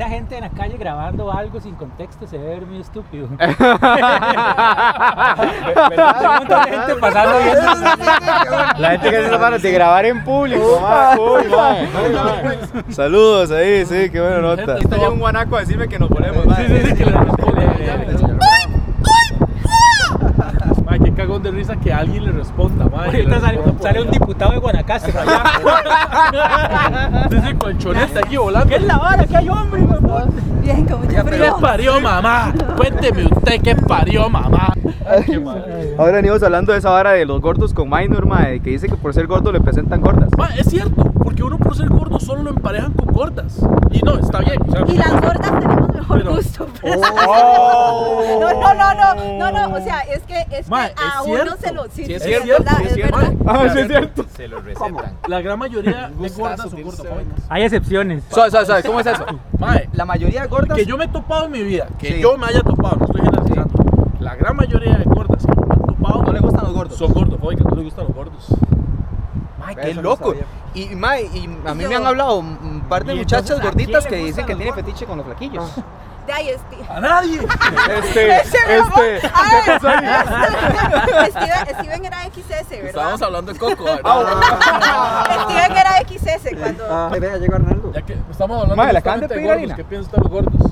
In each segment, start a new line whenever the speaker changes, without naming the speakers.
Era gente en la calle grabando algo sin contexto, se debe ver muy estúpido. de gente pasando.
La gente que hace esa de grabar en público. Saludos ahí, sí, qué buena nota.
Está ya un guanaco a decirme que nos ponemos, mae.
Sí, sí, sí, que
qué de risa que alguien le responda, mae.
Ahorita
Le
sale,
responda por-
sale un diputado de Guanacaste allá.
Ese colchonete aquí volando.
¿Qué es la vara? ¿Qué hay hombre? hijo de puta?
Bien, con mucho
¿Qué
frío.
parió mamá? Cuénteme usted qué parió mamá.
Ahora venimos hablando de esa vara de los gordos con minor, mae, que dice que por ser gordo le presentan gordas.
Ma, es cierto, porque uno por ser gordo solo lo emparejan con gordas. Y no, está bien. o sea,
Y las gordas tenemos mejor
Pero-
gusto.
Oh.
No, no, no, no, no, no, o sea, es que, es
Ma,
que
es
a
cierto.
Uno se lo... Sí,
Sí, es cierto,
verdad,
sí, es
verdad.
Ah, sí es cierto.
Se lo recetan.
la gran mayoría de gordas son gordofóbicas.
Hay excepciones.
Suave, suave, suave, ¿cómo es eso?
Mae,
La mayoría de gordas.
que yo me he topado en mi vida, que
Sí.
yo me haya topado, no estoy generalizando. La gran mayoría de gordas que me han topado
No le gustan los gordos.
son gordofóbicas, no les gustan los gordos.
Mae, qué loco. Y, mae, y a mí
Yo-
me han hablado un par de muchachas
entonces, ¿a
gorditas que
le
dicen que tienen fetiche con los flaquillos.
De ahí, Steve.
¡A nadie!
Este, este.
Steven, Steven era XS, ¿verdad?
Estábamos hablando de Coco, ¿verdad?
Steven era XS cuando...
Ah, vea, llegó Arnaldo.
Ya que estamos hablando
Mae, ¿le acaban de pedir
gordos? ¿qué piensan ustedes los gordos?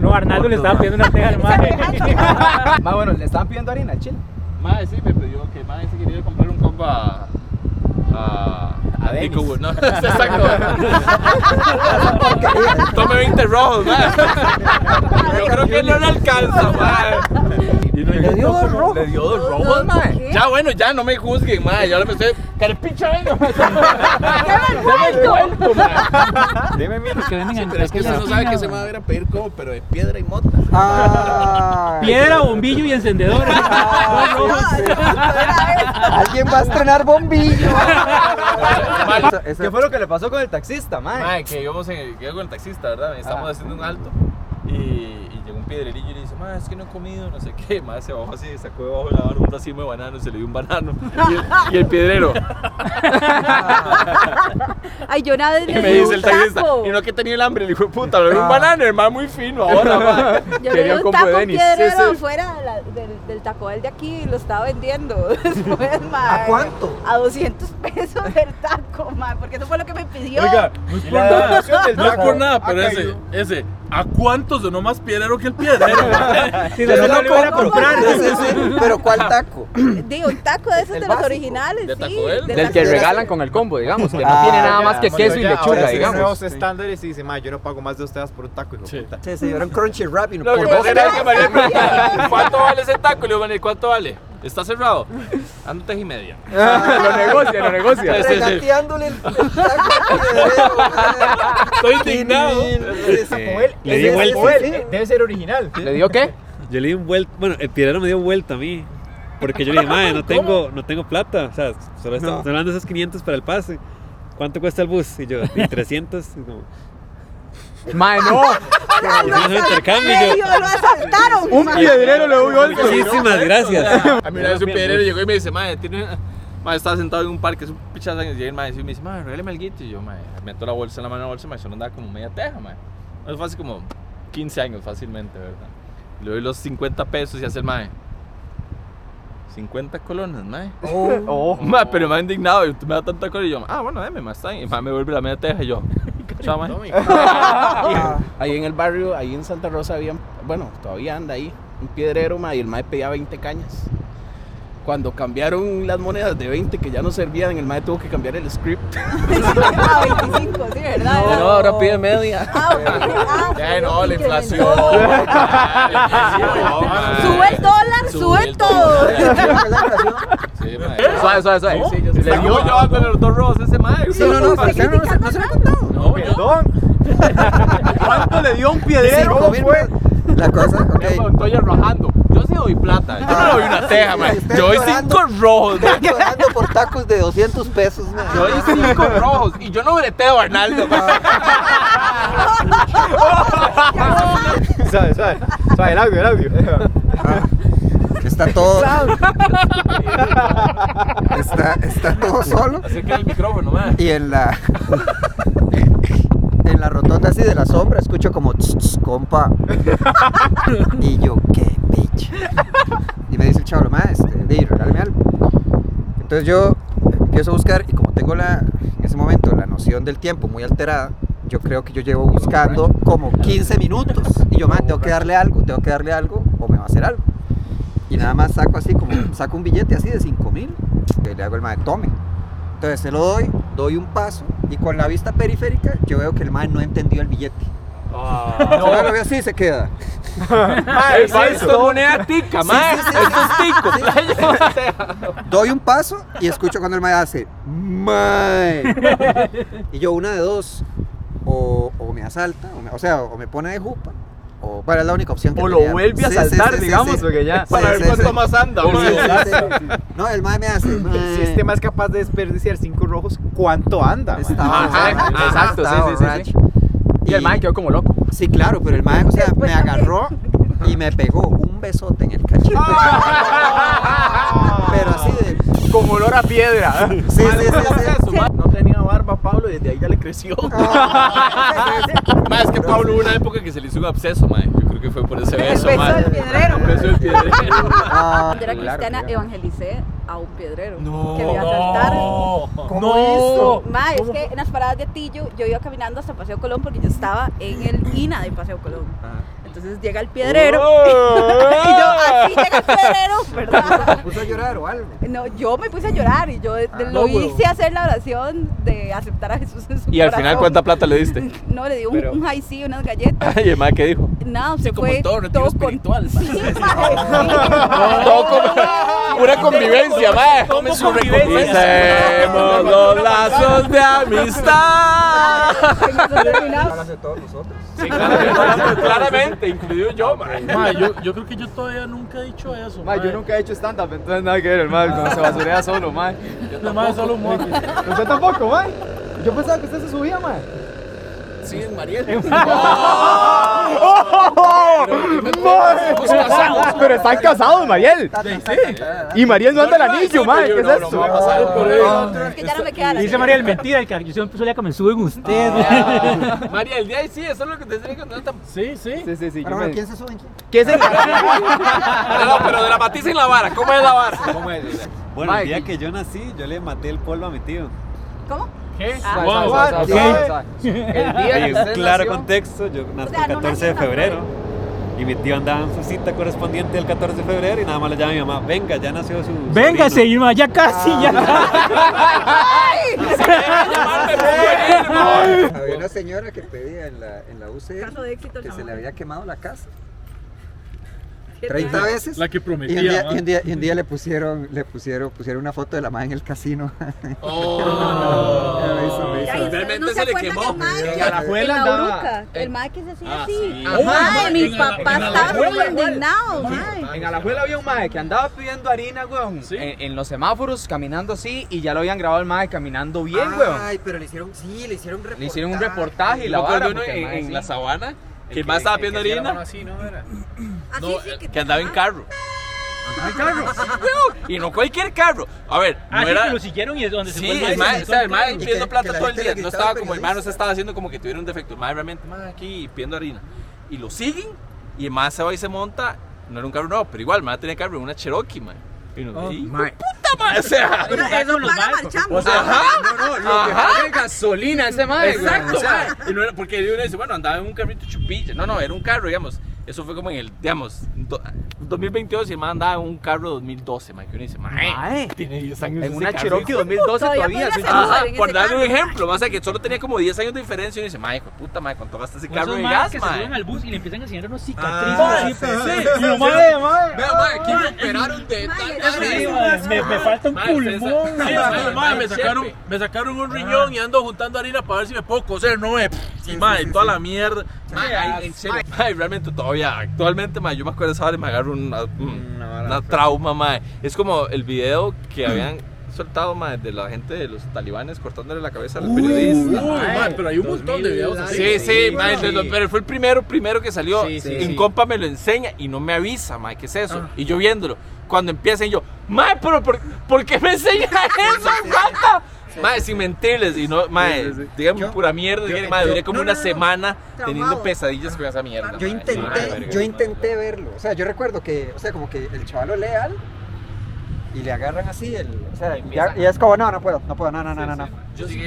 No, Arnaldo le estaba pidiendo una teja al mae.
Mae, bueno, le estaban pidiendo harina, chill.
Mae, sí, me pidió que Mae se quería comprar un combo a. a. a
Denis.
Nico Wood, ¿no? Exacto. Tome 20 rojos, Mae. Yo creo que no le alcanza.
Y no,
Le dio dos rojos.
Le dio dos
No,
rojos, Mae.
¿qué?
Ya, bueno, ya no me juzguen, Mae. Ya lo pensé. ¡Carepicha, venga!
¡Dame el vuelto!
Dime, mira.
Que venden en
Pero es que usted no sabe que se va a ir a pedir como, pero de piedra y mota.
Ah,
Piedra, bombillo y encendedor.
Ah, no, no,
Alguien va a estrenar bombillo.
¿Qué fue lo que le pasó con el taxista, mae?
Mae, que íbamos en iba con el taxista, ¿verdad? Estamos
Ah.
haciendo un alto. Y, y llegó un piedrerillo y le dice, mae, es que no he comido, no sé qué. Mae, se bajó así, sacó debajo de la barra un racimo de banano, se le dio un banano. Y el, y el piedrero.
Ay, yo nada
Y
le
me
di
dice el taxista,
taco.
y no que tenía el hambre, le dijo, puta, le dio un banano, hermano, muy fino ahora, mae.
Yo le
Quería
di
un combo de
taco
Denis.
piedrero
Sí, sí.
fuera de la- del, del taco Bell de aquí y lo estaba vendiendo. Después, mae,
¿A cuánto?
A 200 pesos el taco, mae, porque eso fue lo que me pidió.
Oiga, no es por
la
nada, no es
taco
por nada, pero ese,
caído.
ese, ¿a cuántos sonó más piedrero que el piedrero?
Si no, no lo a comprar.
Sí, sí, sí. Pero ¿cuál taco?
Digo, un taco de esos
El
de los originales,
¿De
sí. De
Del que
de
regalan con el combo, digamos, que no
Ah,
tiene nada
ya,
más que
bueno,
queso y
ya,
lechuga, digamos.
nuevos estándares y dice, yo no pago más de teas por un taco, hijo de
Sí.
puta.
Sí, sí, era un crunchy wrap y no
Lo que
puedo.
pasa era que María me preguntaba, ¿cuánto vale ese taco? Le digo, ¿cuánto vale? ¿Está cerrado? Ando teja y media.
lo negocia, lo negocia.
Sí, sí, sí.
Regateándole el.
Estoy indignado.
Le di vuelta.
Debe ser original.
¿Le dio qué?
Yo le di un vuelta, bueno, el piedrero me dio vuelta a mí. Porque yo le dije, madre, no tengo, no tengo plata. O sea, solo estamos
No.
hablando de esos 500 para el pase. ¿Cuánto cuesta el bus? Y yo, y 300. Y como,
Mae, no.
hicimos un intercambio. y
Medio,
yo,
lo asaltaron.
Un piedrero le dio vuelta.
muchísimas gracias.
A mí una vez un piedrero llegó y me dice, madre, tiene. Madre, estaba sentado en un parque, es un pichazo, y llega el madre y me dice, madre, regáleme el guito. Y yo, madre, meto la bolsa en la mano en la bolsa, madre, solo andaba como media teja, madre. Eso fue hace como 15 años fácilmente, ¿verdad? Le doy los 50 pesos y hace el madre. 50 colones, madre.
Oh.
Madre, pero me ha indignado, y me da tanta cosa y yo, ah, bueno, deme, más está bien. Y madre me vuelve la media teja y yo, chao, madre.
Ahí en el barrio, ahí en Santa Rosa había, bueno, todavía anda ahí, un piedrero, ma, y el mae pedía 20 cañas. Cuando cambiaron las monedas de 20 que ya no servían, el mae tuvo que cambiar el script.
Ah, 25, sí, ¿verdad?
No, ahora pide media.
Ah. Ah,
Ya, no, la inflación.
Sube el dólar, sube todo.
Sí, madre.
Suave, suave, suave. Sí, yo sí.
Le dio yo con los dos rojos ese madre.
Sí, no, no, no, no se lo he contado.
Perdón. ¿Cuánto le dio un piedrero?
Mil,
fue?
La cosa, ok.
Yo estoy arrojando. Yo sí doy plata. Yo no le doy una teja, man. Yo doy cinco rojos, man.
Estoy llorando por tacos de 200 pesos, man.
Yo doy cinco rojos. Y yo no breteo a Arnaldo, man.
Sabe, sabe. Sabe, el audio, el audio.
Está todo. está, está todo solo.
Acerca el micrófono, man.
Y en la. La rotonda así de la sombra, escucho como "Tss, tss, compa. y yo, qué bitch. Y me dice el chavo, ma, este, di, regálame algo. Entonces yo empiezo a buscar y como tengo la, en ese momento la noción del tiempo muy alterada, yo creo que yo llevo buscando como 15 minutos. Y yo, ma, tengo que darle algo, tengo que darle algo o me va a hacer algo. Y nada más saco así, como saco un billete así de 5 mil. Y le hago el mae, tome. Entonces se lo doy, doy un paso y con la vista periférica yo veo que el mae no entendió el billete. Solo lo veo así y se queda.
Mae, sí, esto es moneda tica, mae.
sí, sí.
Esto es tico, playo.
Doy un paso y escucho cuando el mae hace mae. Y yo una de dos, o, o me asalta, o, me- o sea, o me pone de jupa, o bueno, es la única opción que
O lo vuelve a
Sí,
saltar,
sí, sí,
digamos,
sí.
porque ya.
Sí,
Para ver cuánto
sí.
más anda,
Sí,
mae.
sí, sí. No, el mae me hace. mae.
Si este más capaz de desperdiciar cinco rojos, ¿cuánto anda?
Estaba borracho,
exacto,
estaba
sí, sí. Y el mae quedó como loco.
Sí, claro, pero el mae, o sea,
Después
me agarró y me pegó un besote en el cachete. pero así de.
Como olor a piedra.
Sí, sí, sí.
No tenía barba Pablo y desde ahí ya le creció.
Mae, es que Pablo hubo una época que se le hizo un absceso, mae. Yo creo que fue por ese
El
beso,
beso
mae.
del piedrero.
El beso del piedrero.
Ah,
Cuando era
claro,
cristiana, evangelicé a un piedrero
No,
que me iba a asaltar.
¿Cómo hizo?
Ma, es que en las paradas de Tillo yo iba caminando hasta Paseo Colón porque yo estaba en el INA de Paseo Colón. Entonces llega el piedrero y yo, así llega el piedrero, ¿verdad?
¿Se puso a llorar o algo?
No, yo me puse a llorar y yo de- lo
no, huevo.
hice hacer la oración de aceptar a Jesús en su
Y al final,
corazón.
¿cuánta plata le diste?
No, le di un, un high C, unas galletas.
Ay, el ¿qué dijo?
No, se
como
fue
todo retiro
con-
espiritual,
Sí, mae,
Todo con pura convivencia, mae.
Como convivencia.
Hacemos los lazos de amistad.
sí.
De todos nosotros.
Claramente, claramente, incluido yo, mae.
Ma, yo, yo creo que yo todavía nunca he dicho eso. Ma.
yo nunca he hecho stand-up, entonces nada que ver, hermano. Cuando se basurea solo, mae.
Yo ma, solo un mono.
¿Usted tampoco, mae? Yo pensaba que usted se subía, mae.
Sí, es Mariel.
Pero están casados, Mariel. Y Mariel no anda el anillo, mae. ¿Qué es
ahí.
Es que ya no me queda
Dice María el mentira, el que yo siempre solía que me suben usted.
María, el día de sí, eso es lo que te estoy contando.
Sí, sí.
¿quién se sube en quién?
¿Qué es el
No, pero dramaticen la vara. ¿Cómo es la vara?
¿Cómo es?
Bueno, el día que yo nací, yo le maté el polvo a mi tío.
¿Cómo?
¿Qué?
Ah.
Wow.
What? El día
Hay un claro
nació-
contexto, yo nací
sea,
el
no
14 de febrero. Y mi tío andaba en su cita correspondiente del 14 de febrero y nada más le llama a mi mamá, venga, ya nació su
Véngase,
sobrino".
Irma, ya casi, ya.
Había una señora que pedía en la, en la
éxito,
que se le había quemado la casa. 30 veces.
La que
Y un,
prometía.
día, y, un día, y un día le pusieron, le pusieron, pusieron una foto de la madre en el casino.
Oh.
Me hizo- me hizo-
Ay, ¿ustedes
Realmente
no
se le quemó.
mae que- la
andaba-
el mae que se hacía
Ah,
así. mis
en
papás estaban
Alajuela
indignados.
En había un mae que andaba pidiendo harina, weón.
Sí.
En, en los semáforos, caminando así, y ya lo habían grabado el mae caminando bien, weón.
Ay, pero le hicieron, sí, le hicieron un reportaje.
Le hicieron un reportaje y
La
la vara.
en, la sabana, que el más estaba pidiendo harina.
Así, ¿no? Era.
Así
No,
sí que
que andaba en carro. Y no cualquier carro. A ver, no
Así
era.
que lo siguieron y es donde se
Sí,
fue
el mae, o sea, el mae
que-
pidiendo
que
plata
la
todo el día. No estaba como el mae no se estaba haciendo como que tuviera un defecto. El mae realmente, mae, aquí pidiendo harina. Y lo siguen y el mae se va y se monta. No era un carro nuevo, pero igual, el mae tenía carro en una Cherokee, mae. Y no, y-
Mae.
puta mae, o sea.
Pero eso paga marchando.
O sea,
Ajá.
no, no, lo que paga es gasolina ese weón.
Exacto,
O sea.
Y no era- porque uno dice, bueno, andaba en un carrito chupilla. No, no, era un carro, digamos. Eso fue como en el, digamos, do- 2022 y el man andaba en un carro 2012, mae. Que uno dice, mae, tiene 10 años.
en una
carro".
Cherokee 2012
Todavía.
Ajá, por darle un ejemplo, más que solo tenía como 10 años de diferencia y uno dice, mae, hijo de puta, mae, ¿cuánto gasta ese carro de gas,
que se
mae?
suben al bus y le empiezan a enseñar unos cicatrices.
Ah,
así,
sí,
pero-
sí,
Y lo
sí,
mae, mae.
Vea, mae, aquí me operaron de
Mae,
tal
mae, me, me falta un
Mae,
pulmón.
mae,
mae, mae, me, sacaron, me sacaron un riñón y ando juntando harina para ver si me puedo coser, no me. Y mae, toda la mierda.
Mae, ay, en serio. Mae, realmente todavía, actualmente, mae, yo me acuerdo de esa hora y me agarro una, un- una trauma, mae. Es como el video que habían soltado, mae, de la gente de los talibanes cortándole la cabeza al periodista.
Uy, mae, pero hay un montón de videos así.
Sí, sí, mae, de lo- pero fue el primero, primero que salió.
Sí, sí,
en
sí.
compa me lo enseña y no me avisa, mae, ¿qué es eso? Y yo viéndolo, cuando empiezan yo, mae, pero ¿por, ¿por qué me enseñan eso? Mae, sin mentirles, y no, mae, díganme pura mierda, díganme, mae, duré como
no,
una
no, no.
semana teniendo pesadillas con esa mierda.
Yo intenté, yo intenté verlo. O sea, yo recuerdo que, o sea, como que el chaval lo leal y le agarran así el, o sea, ya, y es como, no, no puedo, no puedo, no, no, no, no, no.
Yo sí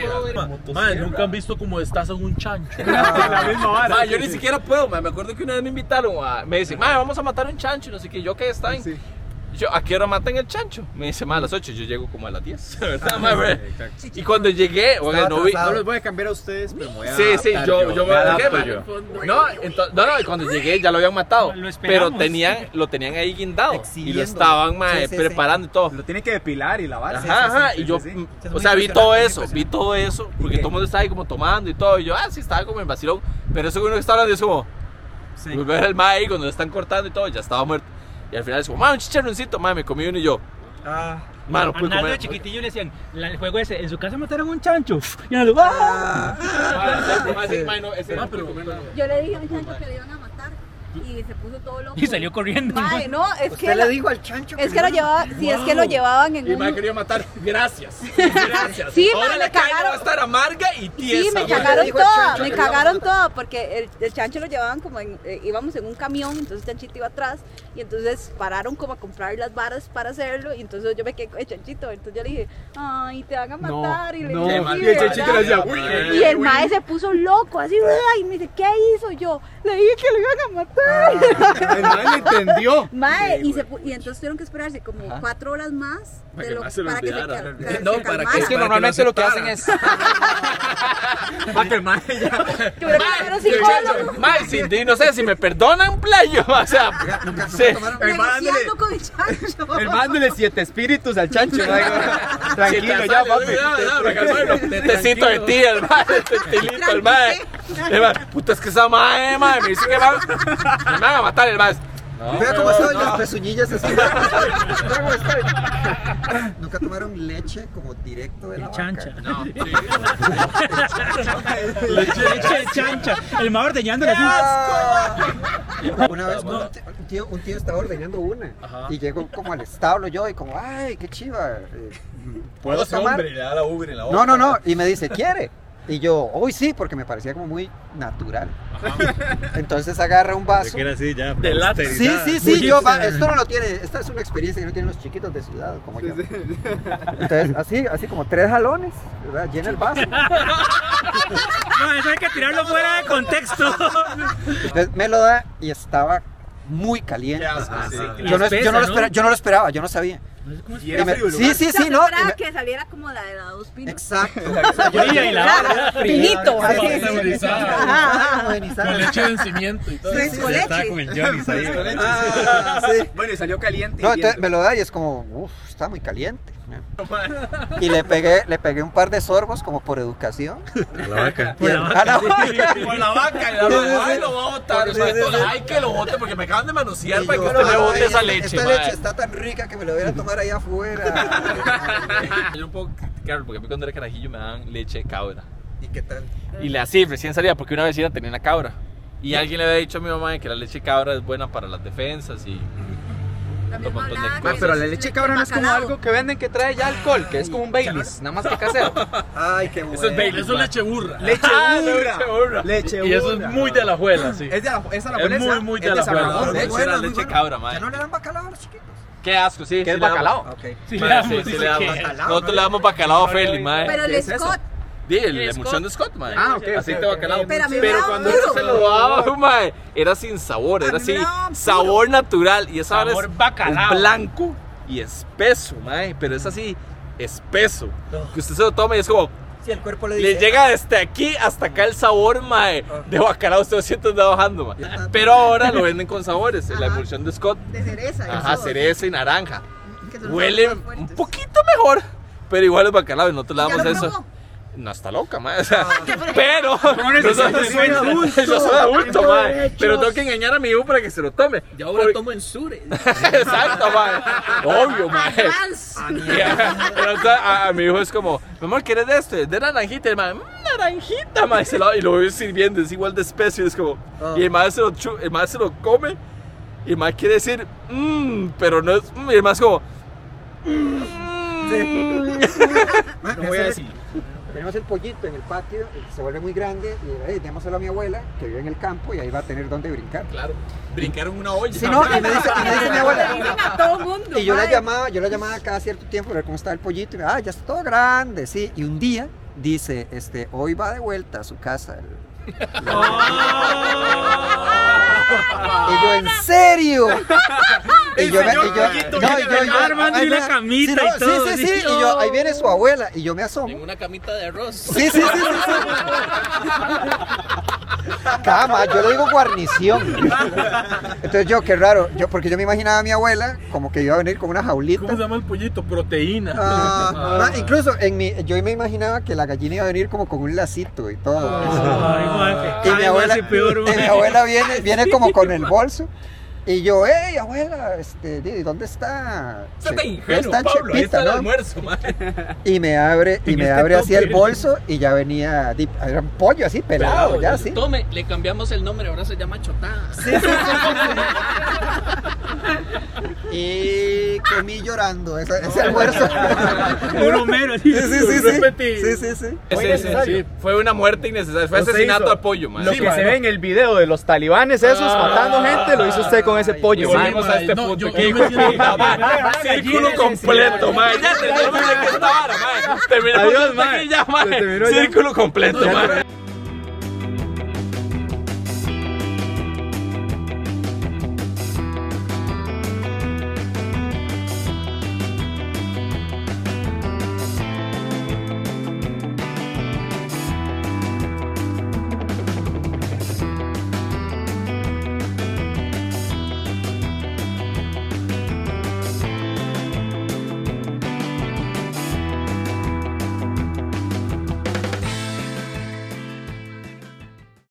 Mae, nunca han visto como estás en un chancho.
La misma vara.
Yo ni siquiera puedo, mae. Me acuerdo que una vez me invitaron a. Me dicen, mae, vamos a matar un chancho. y No sé qué. Yo, ¿qué está bien? Yo, ¿a qué hora matan el chancho? Me dice, mae, a las 8. Yo llego como a las 10. ¿Verdad? Bre? Y cuando llegué, oiga, no vi.
No los voy a cambiar a ustedes, pero me voy a
Sí, sí, yo, yo me
adapto yo.
No, no, no, y cuando llegué ya lo habían matado.
Lo
Pero tenían, lo tenían ahí guindado. Y lo estaban,
Sí, sí,
preparando y todo.
Lo tiene que depilar y lavar.
Ajá, ajá,
sí,
y yo, o sea, vi todo eso, vi todo eso, porque todo el mundo estaba ahí como tomando y todo, y yo, ah, sí, estaba como en vacilón, pero eso que uno que está hablando es como,
Sí.
ver el mae ahí cuando lo están cortando y todo, ya estaba muerto, y al final es como, mae, un chicharroncito, mae, me comí uno y yo,
Ah,
mano,
A Naldo de chiquitillo le decían, la- el juego ese, en su casa mataron un chancho. Y Naldo, ¡ah!
Ese nada.
Yo le dije a un chancho que le iban a matar y se puso todo loco.
Y salió corriendo.
Mae, no, es
usted
que
le
lo-
dijo al chancho
es que lo llevaba, si es que lo llevaban en
Y
un
quería matar, gracias, gracias.
Sí,
Ahora
mae,
la
me
calle
cagaron.
va a estar amarga y tiesa.
Sí, me cagaron
el
toda, me cagaron toda, porque el, el chancho lo llevaban como en, eh, íbamos en un camión, entonces Chanchito iba atrás, y entonces pararon como a comprar las varas para hacerlo, y entonces yo me quedé con el Chanchito, entonces yo le dije, ay, te van a matar, y le
no.
dije,
Qué
"Sí,
mal. Y el Chanchito
¿verdad?".
le decía, "Uy.
Y el mae se puso loco, así, "Ay", me dice, ¿qué hizo? Yo, le dije que lo iban a matar.
El man le entendió.
Mae, y, se, pu- y entonces tuvieron que esperarse como cuatro horas más
Para
de
que
lo-
se
para que se,
No, para que-.
Es que normalmente lo que hacen es.
El man ya.
Mae, sí, no sé si me perdonan, playo, o sea, sí.
Negociando con el chancho.
El man dándole siete espíritus al chancho. ¿no? Tranquilo, ya, papi.
Tecito de tía, el mae, el mae. El mae, Puta, es que esa mae, mae, me dice que va- me van a matar el mae.
Vea cómo estoy, las pezuñillas así. Vea cómo estoy. Nunca tomaron leche como directo de la vaca?
Chancha.
No, sí.
Leche de chancha. El mae ordeñándole así.
Una vez un tío, un tío, un tío estaba ordeñando una y llegó como al establo yo y como, ay, qué chiva. eh, ¿Puedo tomar?
le da la ubre en la
No, no, no. Y me dice, ¿quiere? Y yo, uy, sí, porque me parecía como muy natural. Entonces agarra un vaso.
era así ya.
De lata.
Sí, sí, sí, yo, va- esto no lo tiene, esta es una experiencia que no tienen los chiquitos de ciudad como yo. Entonces, así, así como tres jalones, ¿verdad? Llena el vaso.
No, eso hay que tirarlo fuera de contexto.
Entonces me lo da y estaba muy caliente. Yo no,
espesa,
yo, no lo
¿no?
espera- yo no lo esperaba, yo no sabía.
Y
Y
era
me-
frío el
sí, sí, sí,
no
no.
esperaba que saliera como la de la dos pinos.
Exacto.
Y la.
Buenizado.
Con leche de vencimiento y todo.
Fresco
Estaba
leche.
con el Johnny.
Ah, sí.
Bueno, y salió caliente.
No, me lo da y es como, uff, está muy caliente. Y le pegué, le pegué un par de sorbos como por educación.
A la vaca.
Y el- a la vaca.
Por la vaca, y la
Sí, sí,
vaca,
sí.
ay, lo voy a botar,
Sí, sí, sí.
ay, que lo bote, porque me acaban de manosear
Y
para que usted me
"Ay,
bote esa
esta-
leche,
Esta
mae".
leche está tan rica que me la voy a tomar allá afuera.
Yo no puedo criticar porque a mí cuando era carajillo me daban leche de cabra.
¿Y qué tal?
Y la así recién salía porque una vecina tenía una cabra. Y alguien le había dicho a mi mamá que la leche de cabra es buena para las defensas y
La
un
misma
montón de
hablaba
cosas.
que
pero la
es
leche cabra no es como
bacalao.
algo que venden que trae ya alcohol, que es como un Baileys, nada más que casero.
Ay, qué bueno.
Eso es Baileys,
Eso es leche burra.
Leche
Ah,
burra.
leche burra.
Leche
Y eso es
burra.
muy de la abuela, sí.
Es de la, esa la
Es muy, muy de
es
la
No,
de
de
hecho.
hecho era leche cabra.
¿Ya no le dan bacalao a los chiquitos?
Qué asco, sí.
¿Qué
sí
es
le damos.
bacalao?
Ok.
Sí,
sí,
damos,
sí le damos.
que-
Bacalao,
Nosotros
¿no?
le damos bacalao a Feli, mae.
Pero el
¿Qué es eso?
Scott,
Sí, el- la emulsión de Scott, mae.
Ah, ok,
Aceite de bacalao.
Pero
cuando se lo daba, mae, era sin sabor, era así, sabor natural. Y esa
Sabor
es,
bacalao.
blanco y espeso, mae. Pero es así, espeso. Que usted se lo toma y es como,
Si el cuerpo le dice.
le llega desde aquí hasta acá el sabor, mae, de bacalao. Usted lo siente bajando, mae. Pero ahora lo venden con sabores, la emulsión de Scott.
de cereza.
Ajá, cereza y naranja. Huele un poquito mejor, pero igual es bacalao y nosotros le
¿Ya
damos eso. No está loca. O sea, pero. no soy adulto. Yo soy adulto, mae. Pero tengo que engañar a mi hijo para que se lo tome.
Y ahora tomo en Sure.
Exacto, mae. Obvio. Y a, a- a mi hijo es como, mi amor, ¿quieres de esto? Es de naranjita. Y el mae, "Mm, naranjita. Se lo- y lo voy sirviendo, es igual de espeso. Y es como, y el mae se lo, chu- el mae se lo come. Y el mae quiere decir, mmm, pero no es, mm, y el mae es como,
No
voy a decir.
tenemos el pollito en el patio, se vuelve muy grande, y hey, démoselo a mi abuela, que vive en el campo, y ahí va a tener donde brincar.
Claro. Brincaron una olla.
Sí, no, y me dice, y me dice mi abuela.
dicen a todo mundo.
Y yo la llamaba, yo la llamaba cada cierto tiempo a ver cómo estaba el pollito. Y me, ah, ya está todo grande, sí. Y un día dice, este, hoy va de vuelta a su casa. el- Y yo, ¿en serio? Y yo, me- y yo, no, y yo, yo-
Armando una
me-
camita
sí, no,
y todo,
Sí, sí,
sí.
Y yo, ahí viene su abuela. Y yo me asomo.
En una camita de arroz.
Sí, sí, sí, sí. sí. Cama, yo le digo guarnición. Entonces yo, qué raro, yo, porque yo me imaginaba a mi abuela como que iba a venir con una jaulita.
¿Cómo se llama el pollito? Proteína.
Ah, ah, incluso en mi, yo me imaginaba que la gallina iba a venir como con un lacito y todo.
Ay, mae,
y mi
ay,
abuela,
mae, sí, peor,
y mi abuela viene, viene como con el bolso. Y yo, hey, abuela, este, ¿dónde está?
Está
Che-
ingenuo,
está
Pablo. Ahí está el
¿no?
almuerzo, mae.
Y me abre, y me
este
abre así el bolso y ya venía, era un pollo así pelado, ya sí.
Tome, le cambiamos el nombre, ahora se llama Chotada.
Y comí llorando ese, ese almuerzo.
Uno menos. sí.
Sí, sí, sí, sí.
Repetí.
Sí, sí, sí.
Sí, sí, sí. Fue una muerte innecesaria. Fue asesinato al pollo, man.
Lo
Sí,
que se ve en el video de los talibanes esos matando gente, lo hizo usted con ese
Y
pollo. man.
a este punto. Círculo completo, man. Ya terminamos aquí esta vara, man. Terminamos
Adiós,
hasta aquí
man.
ya, man.
Se terminó ya.
Círculo completo, man.